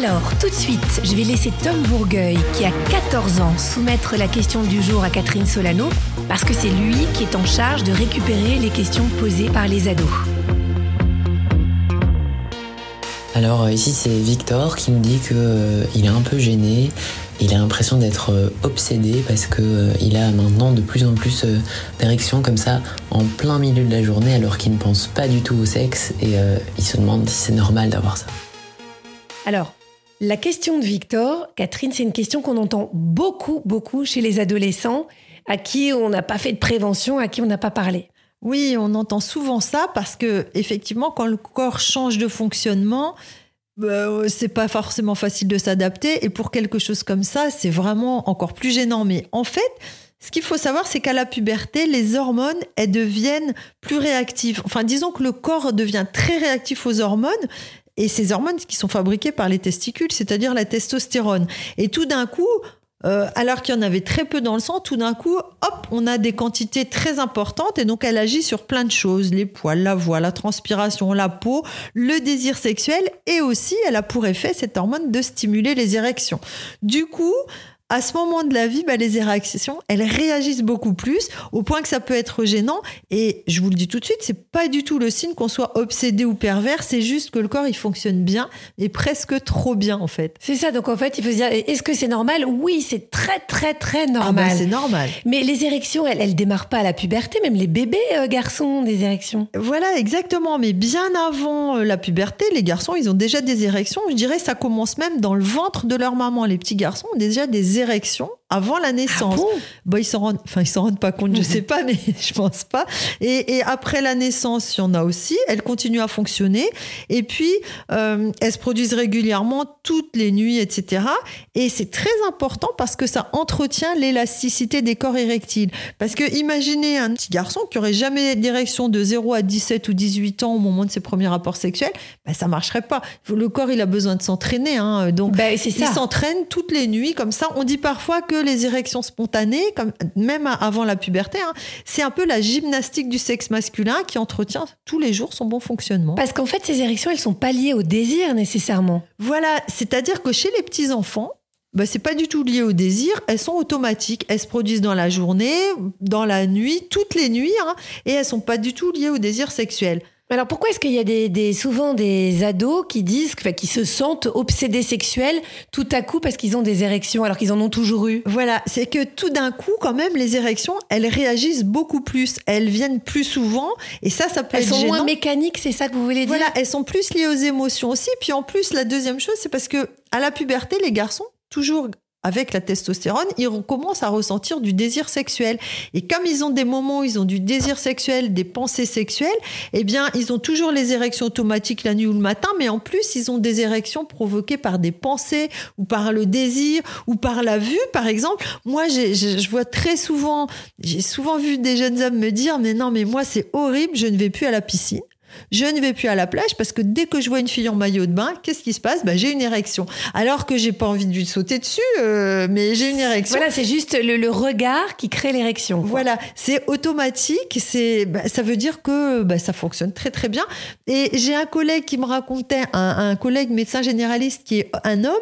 Alors, tout de suite, je vais laisser Tom Bourgueil, qui a 14 ans, soumettre la question du jour à Catherine Solano, parce que c'est lui qui est en charge de récupérer les questions posées par les ados. Alors euh, ici c'est Victor qui nous dit qu'il euh, est un peu gêné, il a l'impression d'être euh, obsédé parce qu'il a maintenant de plus en plus d'érections comme ça en plein milieu de la journée alors qu'il ne pense pas du tout au sexe et il se demande si c'est normal d'avoir ça. Alors, la question de Victor, Catherine, c'est une question qu'on entend beaucoup, beaucoup chez les adolescents à qui on n'a pas fait de prévention, à qui on n'a pas parlé. Oui, on entend souvent ça parce que effectivement, quand le corps change de fonctionnement, bah, c'est pas forcément facile de s'adapter. Et pour quelque chose comme ça, c'est vraiment encore plus gênant. Mais en fait, ce qu'il faut savoir, c'est qu'à la puberté, les hormones, elles deviennent plus réactives. Enfin, disons que le corps devient très réactif aux hormones. Et ces hormones qui sont fabriquées par les testicules, c'est-à-dire la testostérone. Et tout d'un coup, euh, alors qu'il y en avait très peu dans le sang, tout d'un coup, hop, on a des quantités très importantes et donc elle agit sur plein de choses, les poils, la voix, la transpiration, la peau, le désir sexuel et aussi elle a pour effet cette hormone de stimuler les érections. Du coup, à ce moment de la vie, bah, les érections, elles réagissent beaucoup plus, au point que ça peut être gênant. Et je vous le dis tout de suite, c'est pas du tout le signe qu'on soit obsédé ou pervers, c'est juste que le corps, il fonctionne bien, et presque trop bien, en fait. C'est ça, donc en fait, il faut se dire, est-ce que c'est normal? Oui, c'est très, très, très Ah normal. bah, c'est normal. Mais les érections, elles, elles démarrent pas à la puberté, même les bébés euh, garçons ont des érections. Voilà, exactement. Mais bien avant euh, la puberté, les garçons, ils ont déjà des érections. Je dirais, ça commence même dans le ventre de leur maman. Les petits garçons ont déjà des érections avant la naissance. bon Bon, ils s'en rendent, enfin, ils s'en rendent pas compte, je sais pas, mais je pense pas. Et, et après la naissance, il y en a aussi. Elles continuent à fonctionner. Et puis, euh, elles se produisent régulièrement toutes les nuits, etc. Et c'est très important parce que ça entretient l'élasticité des corps érectiles. Parce que imaginez un petit garçon qui aurait jamais d'érection de 0 à 17 ou 18 ans au moment de ses premiers rapports sexuels, ben, ça marcherait pas. Le corps, il a besoin de s'entraîner. Hein. Donc, c'est il s'entraîne toutes les nuits comme ça. On dit parfois que les érections spontanées, comme même avant la puberté, hein, c'est un peu la gymnastique du sexe masculin qui entretient tous les jours son bon fonctionnement. Parce qu'en fait, ces érections, elles sont pas liées au désir nécessairement. Voilà, c'est-à-dire que chez les petits enfants, bah, c'est pas du tout lié au désir, elles sont automatiques, elles se produisent dans la journée, dans la nuit, toutes les nuits, hein, et elles sont pas du tout liées au désir sexuel. Alors pourquoi est-ce qu'il y a des, des- souvent des ados qui disent, enfin, qui se sentent obsédés sexuels tout à coup parce qu'ils ont des érections alors qu'ils en ont toujours eu? Voilà, c'est que tout d'un coup, quand même, les érections, elles réagissent beaucoup plus, elles viennent plus souvent, et ça, ça peut Elles être sont moins mécaniques, c'est ça que vous voulez dire? Voilà, elles sont plus liées aux émotions aussi. Puis en plus, la deuxième chose, c'est parce que à la puberté, les garçons, toujours avec la testostérone, ils commencent à ressentir du désir sexuel. Et comme ils ont des moments où ils ont du désir sexuel, des pensées sexuelles, eh bien, ils ont toujours les érections automatiques la nuit ou le matin, mais en plus, ils ont des érections provoquées par des pensées ou par le désir ou par la vue, par exemple. Moi, je je vois très souvent, j'ai souvent vu des jeunes hommes me dire, mais non, mais moi, c'est horrible, je ne vais plus à la piscine. Je ne vais plus à la plage parce que dès que je vois une fille en maillot de bain, qu'est-ce qui se passe? Bah, J'ai une érection. Alors que j'ai pas envie de lui sauter dessus, euh, mais j'ai une érection. Voilà, c'est juste le, le regard qui crée l'érection. Voilà, c'est automatique, c'est, bah, ça veut dire que bah, ça fonctionne très très bien. Et j'ai un collègue qui me racontait, un, un collègue médecin généraliste qui est un homme,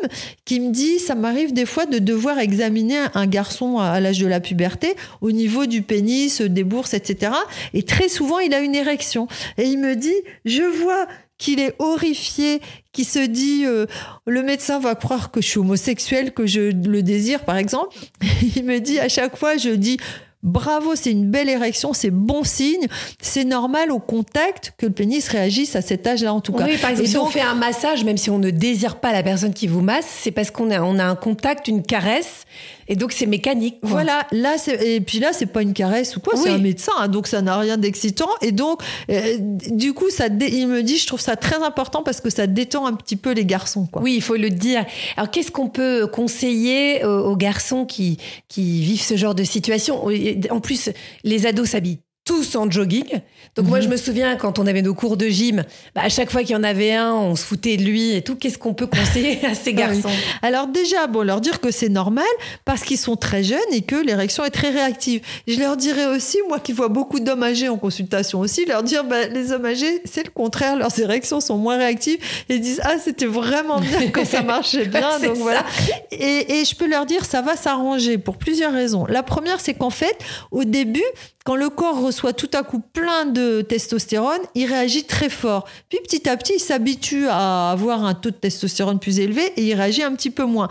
qui me dit, ça m'arrive des fois de devoir examiner un garçon à, à l'âge de la puberté au niveau du pénis, des bourses, etc. Et très souvent, il a une érection. Et il me dit, je vois qu'il est horrifié, qui se dit euh, le médecin va croire que je suis homosexuel, que je le désire par exemple. Il me dit à chaque fois, je dis bravo, c'est une belle érection, c'est bon signe, c'est normal au contact que le pénis réagisse à cet âge-là en tout cas. Oui, par exemple, si on fait un massage, même si on ne désire pas la personne qui vous masse, c'est parce qu'on a, on a un contact, une caresse, et donc c'est mécanique. Voilà, là, et puis là, c'est pas une caresse ou quoi, c'est un médecin, hein, donc ça n'a rien d'excitant, et donc euh, du coup, ça, il me dit, je trouve ça très important parce que ça détend un petit peu les garçons. Quoi. Oui, il faut le dire. Alors, qu'est-ce qu'on peut conseiller aux, garçons qui, qui vivent ce genre de situation? En plus, les ados s'habillent tous en jogging. Donc moi, je mhm. me souviens quand on avait nos cours de gym, bah, à chaque fois qu'il y en avait un, on se foutait de lui et tout. Qu'est-ce qu'on peut conseiller à ces ah garçons? Alors déjà, bon, leur dire que c'est normal parce qu'ils sont très jeunes et que l'érection est très réactive. Je leur dirais aussi, moi qui vois beaucoup d'hommes âgés en consultation aussi, leur dire, bah, les hommes âgés, c'est le contraire, leurs érections sont moins réactives ils disent, ah, c'était vraiment bien que ça marchait bien. donc voilà. Et, et je peux leur dire, ça va s'arranger pour plusieurs raisons. La première, c'est qu'en fait, au début, quand le corps reçoit tout à coup plein de testostérone, il réagit très fort. Puis petit à petit, il s'habitue à avoir un taux de testostérone plus élevé et il réagit un petit peu moins.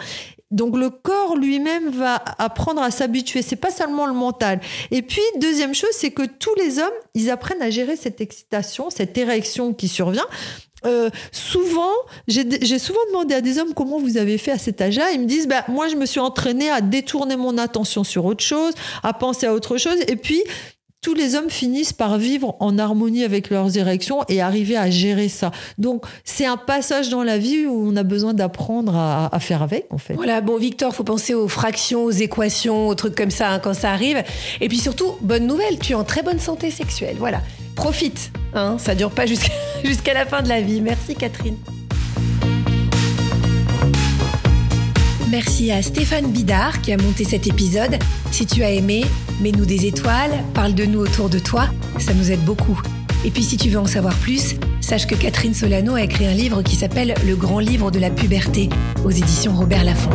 Donc le corps lui-même va apprendre à s'habituer. C'est pas seulement le mental. Et puis deuxième chose, c'est que tous les hommes, ils apprennent à gérer cette excitation, cette érection qui survient. Euh, souvent, j'ai souvent demandé à des hommes comment vous avez fait à cet âge-là. Ils me disent, bah, moi, je me suis entraîné à détourner mon attention sur autre chose, à penser à autre chose. Et puis, tous les hommes finissent par vivre en harmonie avec leurs érections et arriver à gérer ça. Donc, c'est un passage dans la vie où on a besoin d'apprendre à, faire avec, en fait. Voilà, bon, Victor, faut penser aux fractions, aux équations, aux trucs comme ça hein, quand ça arrive. Et puis surtout, bonne nouvelle, tu es en très bonne santé sexuelle. Voilà, profite, hein, ça dure pas jusqu'à la fin de la vie. Merci, Catherine. Merci à Stéphane Bidard qui a monté cet épisode. Si tu as aimé, mets-nous des étoiles, parle de nous autour de toi, ça nous aide beaucoup. Et puis si tu veux en savoir plus, sache que Catherine Solano a écrit un livre qui s'appelle Le grand livre de la puberté aux éditions Robert Laffont.